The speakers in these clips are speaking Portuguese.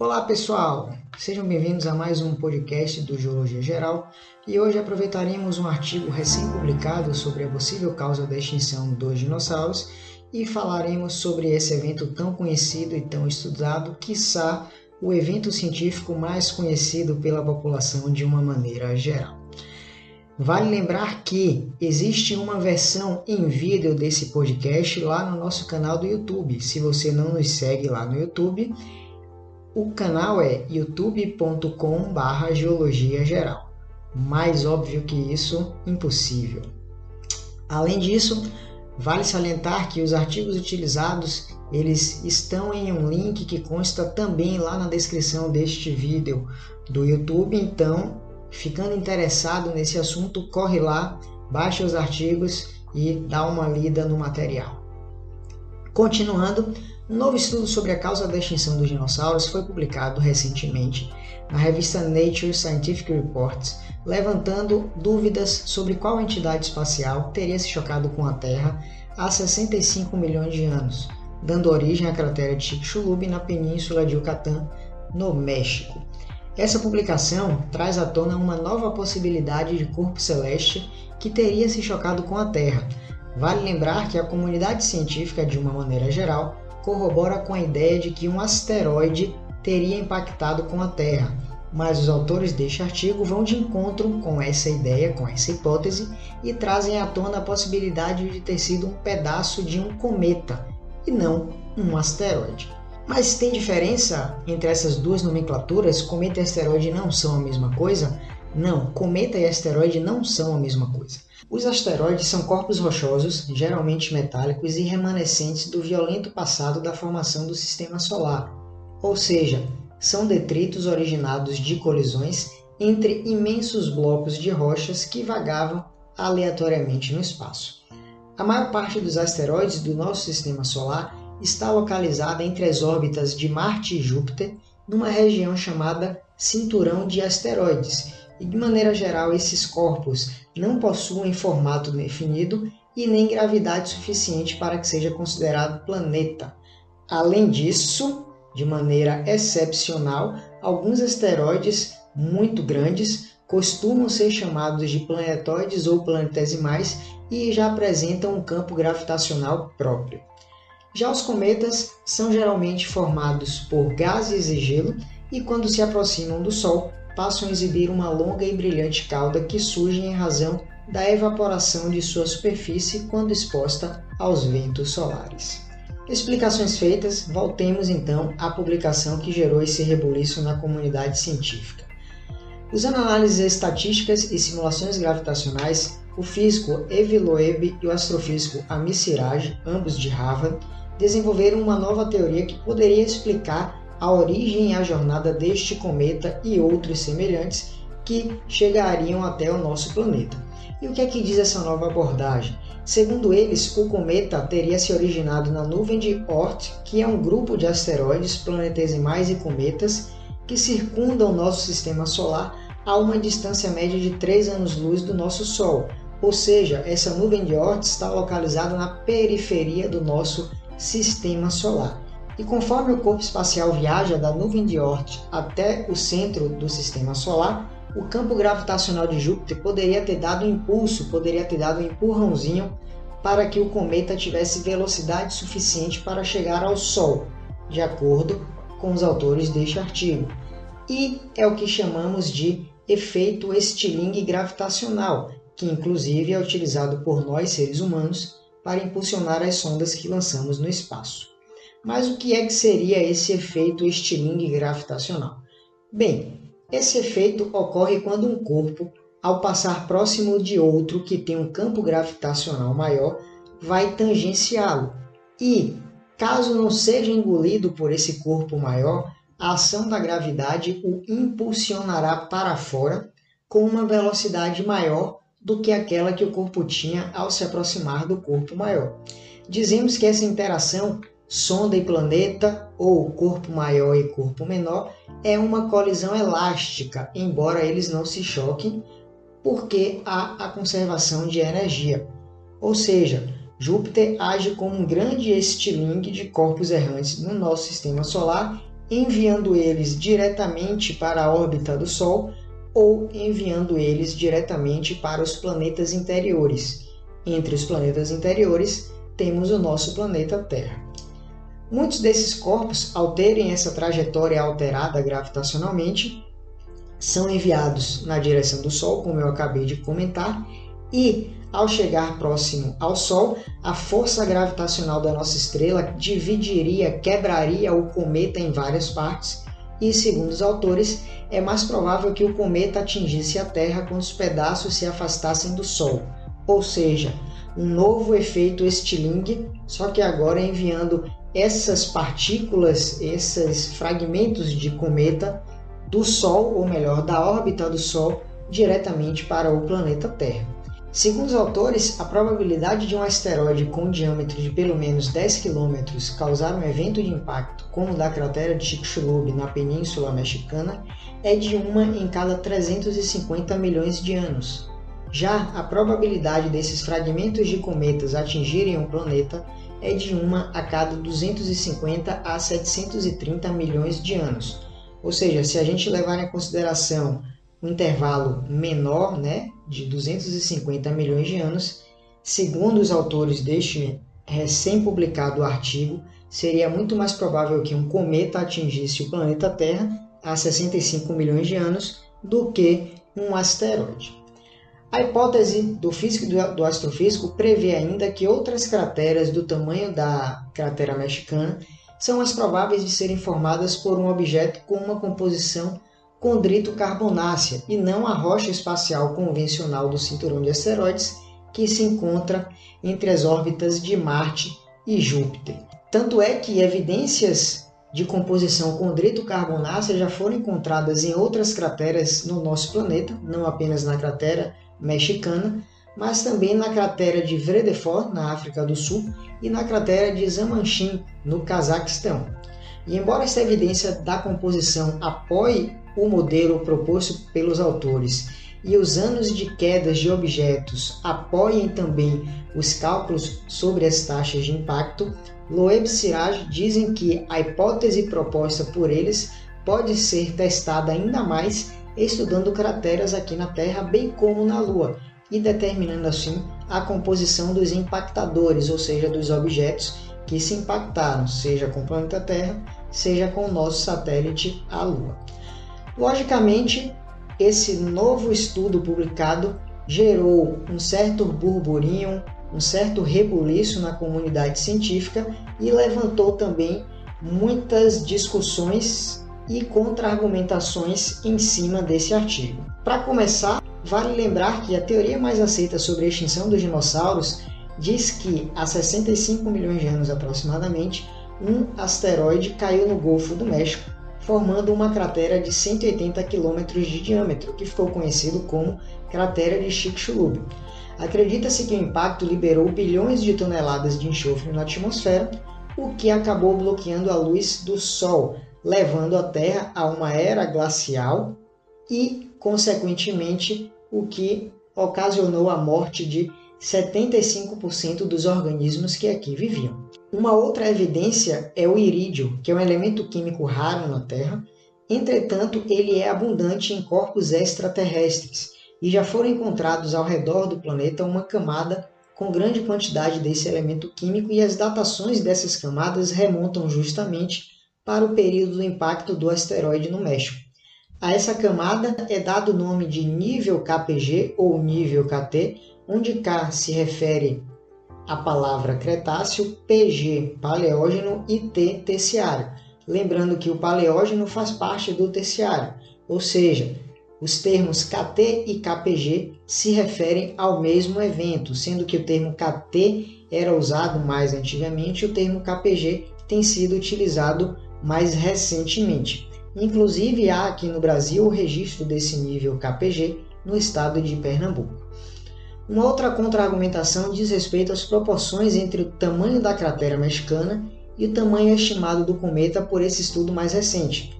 Olá pessoal, sejam bem-vindos a mais um podcast do Geologia Geral e hoje aproveitaremos um artigo recém-publicado sobre a possível causa da extinção dos dinossauros e falaremos sobre esse evento tão conhecido e tão estudado, quiçá o evento científico mais conhecido pela população de uma maneira geral. Vale lembrar que existe uma versão em vídeo desse podcast lá no nosso canal do YouTube. Se você não nos segue lá no YouTube, o canal é youtube.com/barra geologia geral. Mais óbvio que isso, impossível. Além disso, vale salientar que os artigos utilizados eles estão em um link que consta também lá na descrição deste vídeo do YouTube. Então, ficando interessado nesse assunto, corre lá, baixa os artigos e dá uma lida no material. Continuando, um novo estudo sobre a causa da extinção dos dinossauros foi publicado recentemente na revista Nature Scientific Reports, levantando dúvidas sobre qual entidade espacial teria se chocado com a Terra há 65 milhões de anos, dando origem à cratera de Chicxulub na península de Yucatán, no México. Essa publicação traz à tona uma nova possibilidade de corpo celeste que teria se chocado com a Terra. Vale lembrar que a comunidade científica, de uma maneira geral, corrobora com a ideia de que um asteroide teria impactado com a Terra, mas os autores deste artigo vão de encontro com essa ideia, com essa hipótese, e trazem à tona a possibilidade de ter sido um pedaço de um cometa e não um asteroide. Mas tem diferença entre essas duas nomenclaturas? Cometa e asteroide não são a mesma coisa? Não, cometa e asteroide não são a mesma coisa. Os asteroides são corpos rochosos, geralmente metálicos e remanescentes do violento passado da formação do sistema solar, ou seja, são detritos originados de colisões entre imensos blocos de rochas que vagavam aleatoriamente no espaço. A maior parte dos asteroides do nosso sistema solar está localizada entre as órbitas de Marte e Júpiter, numa região chamada Cinturão de Asteroides, e de maneira geral esses corpos não possuem formato definido e nem gravidade suficiente para que seja considerado planeta. Além disso, de maneira excepcional, alguns asteroides muito grandes costumam ser chamados de planetoides ou planetesimais e já apresentam um campo gravitacional próprio. Já os cometas são geralmente formados por gases e gelo e, quando se aproximam do Sol, passam a exibir uma longa e brilhante cauda que surge em razão da evaporação de sua superfície quando exposta aos ventos solares. Explicações feitas, voltemos então à publicação que gerou esse rebuliço na comunidade científica. Usando análises estatísticas e simulações gravitacionais, o físico Evi Loeb e o astrofísico Amit Siraj, ambos de Harvard, desenvolveram uma nova teoria que poderia explicar a origem e a jornada deste cometa e outros semelhantes que chegariam até o nosso planeta. E o que é que diz essa nova abordagem? Segundo eles, o cometa teria se originado na nuvem de Oort, que é um grupo de asteroides, planetesimais e cometas que circundam o nosso sistema solar a uma distância média de 3 anos-luz do nosso Sol. Ou seja, essa nuvem de Oort está localizada na periferia do nosso sistema solar. E conforme o corpo espacial viaja da nuvem de Oort até o centro do sistema solar, o campo gravitacional de Júpiter poderia ter dado um impulso, poderia ter dado um empurrãozinho para que o cometa tivesse velocidade suficiente para chegar ao Sol, de acordo com os autores deste artigo. E é o que chamamos de efeito estilingue gravitacional, que inclusive é utilizado por nós seres humanos para impulsionar as sondas que lançamos no espaço. Mas o que é que seria esse efeito estilingue gravitacional? Bem, esse efeito ocorre quando um corpo, ao passar próximo de outro que tem um campo gravitacional maior, vai tangenciá-lo. E, caso não seja engolido por esse corpo maior, a ação da gravidade o impulsionará para fora com uma velocidade maior do que aquela que o corpo tinha ao se aproximar do corpo maior. Dizemos que essa interação sonda e planeta, ou corpo maior e corpo menor, é uma colisão elástica, embora eles não se choquem, porque há a conservação de energia. Ou seja, Júpiter age como um grande estilingue de corpos errantes no nosso sistema solar enviando eles diretamente para a órbita do Sol ou enviando eles diretamente para os planetas interiores. Entre os planetas interiores, temos o nosso planeta Terra. Muitos desses corpos, ao terem essa trajetória alterada gravitacionalmente, são enviados na direção do Sol, como eu acabei de comentar, e ao chegar próximo ao Sol, a força gravitacional da nossa estrela dividiria, quebraria o cometa em várias partes, e segundo os autores, é mais provável que o cometa atingisse a Terra quando os pedaços se afastassem do Sol, ou seja, um novo efeito Stirling, só que agora enviando essas partículas, esses fragmentos de cometa do Sol, ou melhor, da órbita do Sol, diretamente para o planeta Terra. Segundo os autores, a probabilidade de um asteroide com um diâmetro de pelo menos 10 km causar um evento de impacto, como o da cratera de Chicxulub na Península Mexicana, é de uma em cada 350 milhões de anos. Já a probabilidade desses fragmentos de cometas atingirem um planeta é de uma a cada 250 a 730 milhões de anos. Ou seja, se a gente levar em consideração um intervalo menor, né, de 250 milhões de anos, segundo os autores deste recém-publicado artigo, seria muito mais provável que um cometa atingisse o planeta Terra há 65 milhões de anos do que um asteroide. A hipótese do físico e do astrofísico prevê ainda que outras crateras do tamanho da cratera mexicana são as prováveis de serem formadas por um objeto com uma composição condrito-carbonácea e não a rocha espacial convencional do cinturão de asteroides que se encontra entre as órbitas de Marte e Júpiter. Tanto é que evidências de composição condrito-carbonácea já foram encontradas em outras crateras no nosso planeta, não apenas na cratera mexicana, mas também na cratera de Vredefort, na África do Sul, e na cratera de Zamanchin, no Cazaquistão. E embora essa evidência da composição apoie o modelo proposto pelos autores e os anos de quedas de objetos apoiem também os cálculos sobre as taxas de impacto, Loeb e Siraj dizem que a hipótese proposta por eles pode ser testada ainda mais estudando crateras aqui na Terra, bem como na Lua, e determinando assim a composição dos impactadores, ou seja, dos objetos que se impactaram, seja com o planeta Terra, seja com o nosso satélite, a Lua. Logicamente, esse novo estudo publicado gerou um certo burburinho, um certo rebuliço na comunidade científica e levantou também muitas discussões e contra-argumentações em cima desse artigo. Para começar, vale lembrar que a teoria mais aceita sobre a extinção dos dinossauros diz que há 65 milhões de anos aproximadamente, um asteroide caiu no Golfo do México formando uma cratera de 180 km de diâmetro, que ficou conhecido como cratera de Chicxulub. Acredita-se que o impacto liberou bilhões de toneladas de enxofre na atmosfera, o que acabou bloqueando a luz do Sol, levando a Terra a uma era glacial e, consequentemente, o que ocasionou a morte de 75% dos organismos que aqui viviam. Uma outra evidência é o irídio, que é um elemento químico raro na Terra, entretanto, ele é abundante em corpos extraterrestres e já foram encontrados ao redor do planeta uma camada com grande quantidade desse elemento químico e as datações dessas camadas remontam justamente para o período do impacto do asteroide no México. A essa camada é dado o nome de nível KPG ou nível KT, onde K se refere à palavra Cretáceo, PG Paleógeno e T Terciário. Lembrando que o Paleógeno faz parte do Terciário, ou seja, os termos KT e KPG se referem ao mesmo evento, sendo que o termo KT era usado mais antigamente e o termo KPG tem sido utilizado mais recentemente. Inclusive há aqui no Brasil o registro desse nível KPG no estado de Pernambuco. Uma outra contra-argumentação diz respeito às proporções entre o tamanho da cratera mexicana e o tamanho estimado do cometa por esse estudo mais recente.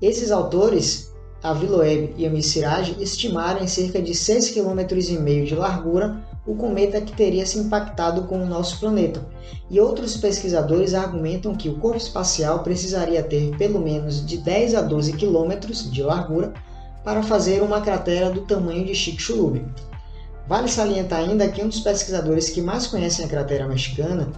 Esses autores, Avi Loeb e Ami Siraj, estimaram em cerca de 6,5 km de largura o cometa que teria se impactado com o nosso planeta. E outros pesquisadores argumentam que o corpo espacial precisaria ter pelo menos de 10 a 12 quilômetros de largura para fazer uma cratera do tamanho de Chicxulub. Vale salientar ainda que um dos pesquisadores que mais conhecem a cratera mexicana,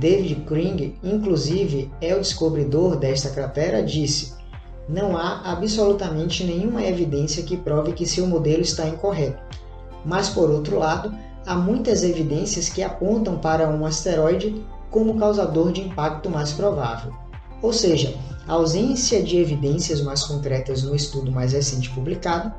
David Kring, inclusive é o descobridor desta cratera, disse: Não há absolutamente nenhuma evidência que prove que seu modelo está incorreto. Mas, por outro lado, há muitas evidências que apontam para um asteroide como causador de impacto mais provável. Ou seja, a ausência de evidências mais concretas no estudo mais recente publicado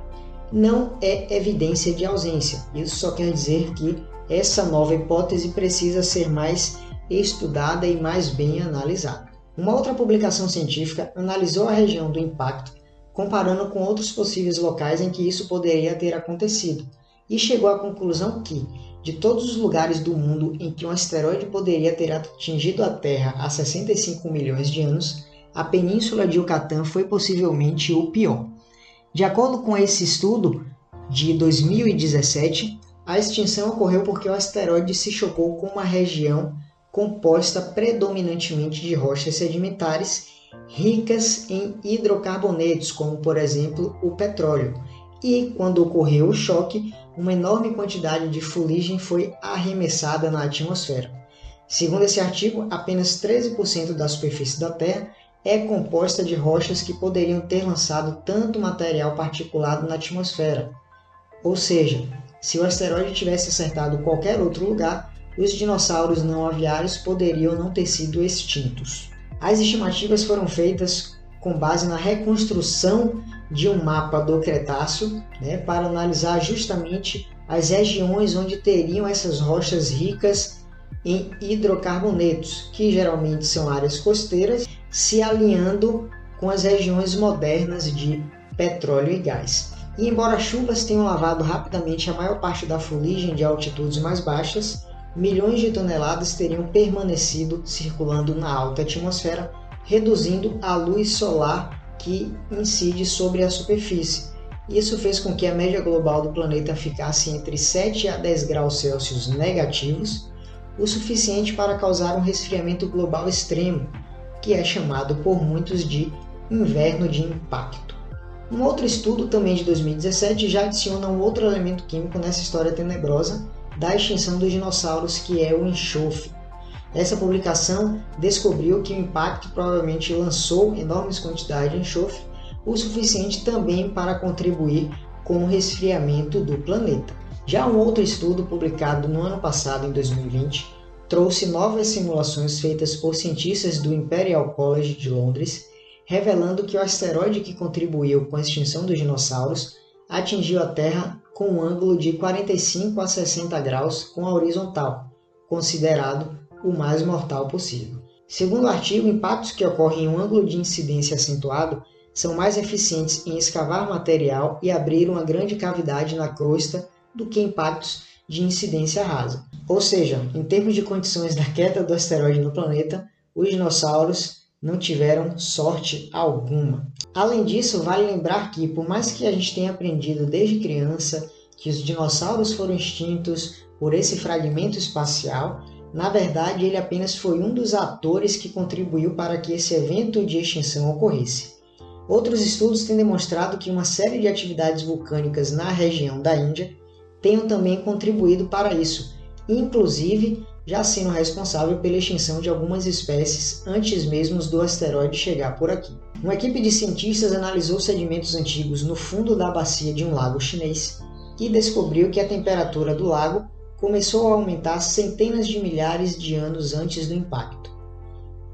não é evidência de ausência. Isso só quer dizer que essa nova hipótese precisa ser mais estudada e mais bem analisada. Uma outra publicação científica analisou a região do impacto, comparando com outros possíveis locais em que isso poderia ter acontecido, e chegou à conclusão que, de todos os lugares do mundo em que um asteroide poderia ter atingido a Terra há 65 milhões de anos, a Península de Yucatán foi possivelmente o pior. De acordo com esse estudo de 2017, a extinção ocorreu porque o asteroide se chocou com uma região composta predominantemente de rochas sedimentares ricas em hidrocarbonetos, como por exemplo o petróleo. E quando ocorreu o choque, uma enorme quantidade de fuligem foi arremessada na atmosfera. Segundo esse artigo, apenas 13% da superfície da Terra é composta de rochas que poderiam ter lançado tanto material particulado na atmosfera. Ou seja, se o asteroide tivesse acertado qualquer outro lugar, os dinossauros não aviários poderiam não ter sido extintos. As estimativas foram feitas com base na reconstrução de um mapa do Cretáceo né, para analisar justamente as regiões onde teriam essas rochas ricas em hidrocarbonetos, que geralmente são áreas costeiras, se alinhando com as regiões modernas de petróleo e gás. E embora chuvas tenham lavado rapidamente a maior parte da fuligem de altitudes mais baixas, milhões de toneladas teriam permanecido circulando na alta atmosfera, reduzindo a luz solar que incide sobre a superfície. Isso fez com que a média global do planeta ficasse entre 7 a 10 graus Celsius negativos, o suficiente para causar um resfriamento global extremo, que é chamado por muitos de inverno de impacto. Um outro estudo, também de 2017, já adiciona um outro elemento químico nessa história tenebrosa da extinção dos dinossauros, que é o enxofre. Essa publicação descobriu que o impacto provavelmente lançou enormes quantidades de enxofre, o suficiente também para contribuir com o resfriamento do planeta. Já um outro estudo publicado no ano passado, em 2020, trouxe novas simulações feitas por cientistas do Imperial College de Londres, revelando que o asteroide que contribuiu com a extinção dos dinossauros atingiu a Terra com um ângulo de 45 a 60 graus com a horizontal, considerado o mais mortal possível. Segundo o artigo, impactos que ocorrem em um ângulo de incidência acentuado são mais eficientes em escavar material e abrir uma grande cavidade na crosta do que impactos de incidência rasa. Ou seja, em termos de condições da queda do asteroide no planeta, os dinossauros não tiveram sorte alguma. Além disso, vale lembrar que, por mais que a gente tenha aprendido desde criança que os dinossauros foram extintos por esse fragmento espacial, na verdade ele apenas foi um dos atores que contribuiu para que esse evento de extinção ocorresse. Outros estudos têm demonstrado que uma série de atividades vulcânicas na região da Índia tenham também contribuído para isso, inclusive já sendo responsável pela extinção de algumas espécies antes mesmo do asteroide chegar por aqui. Uma equipe de cientistas analisou sedimentos antigos no fundo da bacia de um lago chinês e descobriu que a temperatura do lago começou a aumentar centenas de milhares de anos antes do impacto.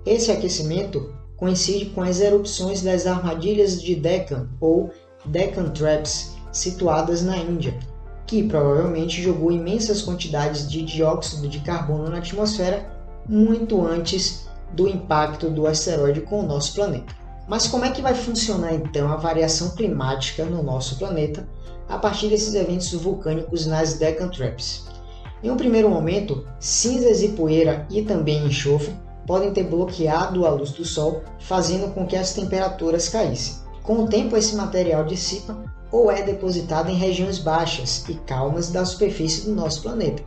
Esse aquecimento coincide com as erupções das armadilhas de Deccan ou Deccan Traps, situadas na Índia, que provavelmente jogou imensas quantidades de dióxido de carbono na atmosfera muito antes do impacto do asteroide com o nosso planeta. Mas como é que vai funcionar então a variação climática no nosso planeta a partir desses eventos vulcânicos nas Deccan Traps? Em um primeiro momento, cinzas e poeira e também enxofre podem ter bloqueado a luz do Sol, fazendo com que as temperaturas caíssem. Com o tempo, esse material dissipa ou é depositada em regiões baixas e calmas da superfície do nosso planeta.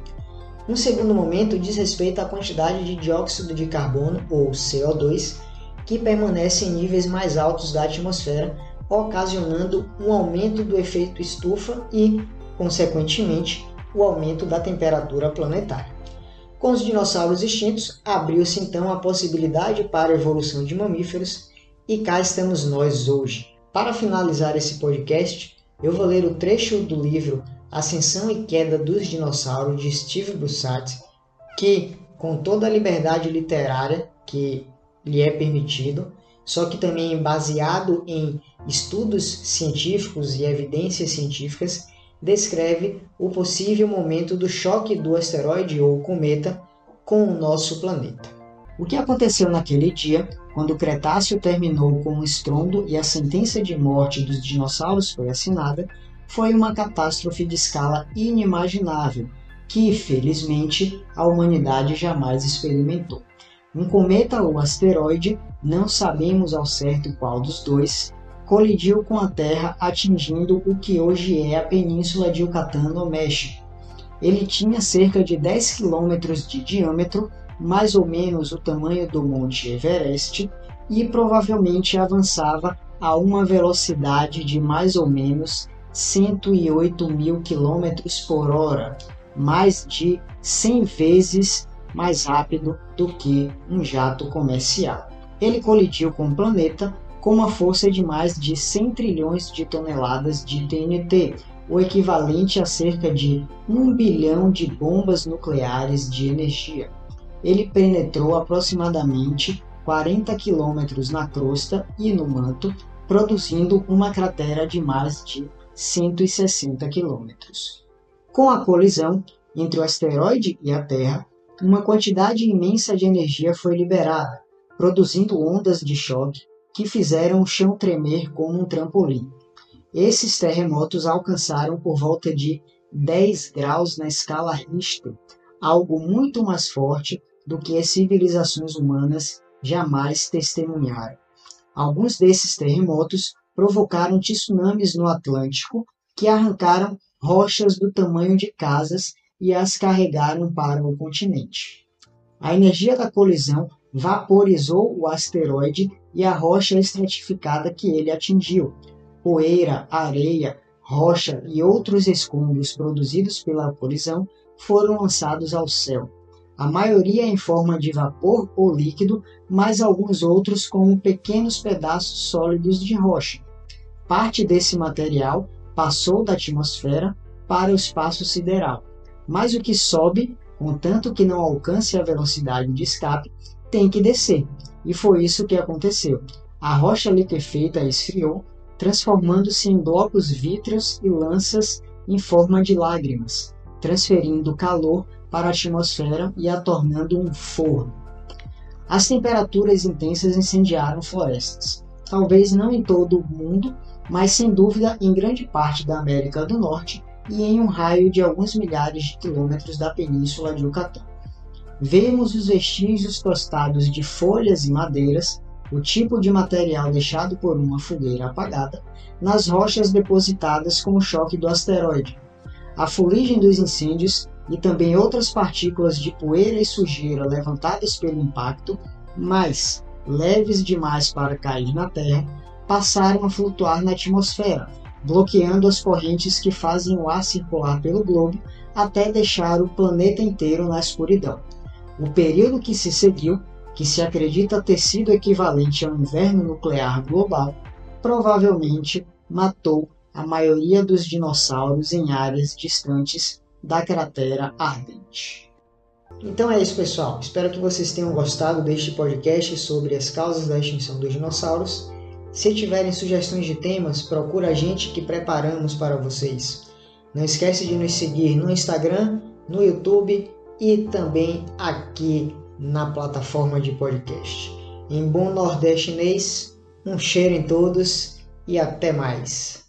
Um segundo momento diz respeito à quantidade de dióxido de carbono, ou CO2, que permanece em níveis mais altos da atmosfera, ocasionando um aumento do efeito estufa e, consequentemente, o aumento da temperatura planetária. Com os dinossauros extintos, abriu-se então a possibilidade para a evolução de mamíferos e cá estamos nós hoje. Para finalizar esse podcast, eu vou ler o trecho do livro Ascensão e Queda dos Dinossauros de Steve Bussard, que, com toda a liberdade literária que lhe é permitido, só que também baseado em estudos científicos e evidências científicas, descreve o possível momento do choque do asteroide ou cometa com o nosso planeta. O que aconteceu naquele dia, quando o Cretáceo terminou com um estrondo e a sentença de morte dos dinossauros foi assinada, foi uma catástrofe de escala inimaginável que, felizmente, a humanidade jamais experimentou. Um cometa ou asteroide, não sabemos ao certo qual dos dois, colidiu com a Terra, atingindo o que hoje é a península de Yucatán, no México. Ele tinha cerca de 10 quilômetros de diâmetro, mais ou menos o tamanho do Monte Everest, e provavelmente avançava a uma velocidade de mais ou menos 108 mil quilômetros por hora, mais de 100 vezes mais rápido do que um jato comercial. Ele colidiu com o planeta com uma força de mais de 100 trilhões de toneladas de TNT, o equivalente a cerca de 1 bilhão de bombas nucleares de energia. Ele penetrou aproximadamente 40 quilômetros na crosta e no manto, produzindo uma cratera de mais de 160 quilômetros. Com a colisão entre o asteroide e a Terra, uma quantidade imensa de energia foi liberada, produzindo ondas de choque que fizeram o chão tremer como um trampolim. Esses terremotos alcançaram por volta de 10 graus na escala Richter, algo muito mais forte do que as civilizações humanas jamais testemunharam. Alguns desses terremotos provocaram tsunamis no Atlântico que arrancaram rochas do tamanho de casas e as carregaram para o continente. A energia da colisão vaporizou o asteroide e a rocha estratificada que ele atingiu. Poeira, areia, rocha e outros escombros produzidos pela colisão foram lançados ao céu. A maioria em forma de vapor ou líquido, mas alguns outros como pequenos pedaços sólidos de rocha. Parte desse material passou da atmosfera para o espaço sideral, mas o que sobe, contanto que não alcance a velocidade de escape, tem que descer. E foi isso que aconteceu. A rocha liquefeita esfriou, transformando-se em blocos vítreos e lanças em forma de lágrimas, transferindo calor para a atmosfera e a tornando um forno. As temperaturas intensas incendiaram florestas. Talvez não em todo o mundo, mas sem dúvida em grande parte da América do Norte e em um raio de alguns milhares de quilômetros da península de Yucatán. Vemos os vestígios tostados de folhas e madeiras, o tipo de material deixado por uma fogueira apagada, nas rochas depositadas com o choque do asteroide. A fuligem dos incêndios e também outras partículas de poeira e sujeira levantadas pelo impacto, mas leves demais para cair na Terra, passaram a flutuar na atmosfera, bloqueando as correntes que fazem o ar circular pelo globo até deixar o planeta inteiro na escuridão. O período que se seguiu, que se acredita ter sido equivalente ao inverno nuclear global, provavelmente matou a maioria dos dinossauros em áreas distantes da cratera ardente. Então é isso, pessoal. Espero que vocês tenham gostado deste podcast sobre as causas da extinção dos dinossauros. Se tiverem sugestões de temas, procura a gente que preparamos para vocês. Não esquece de nos seguir no Instagram, no YouTube e também aqui na plataforma de podcast. Em bom nordestinês, um cheiro em todos e até mais.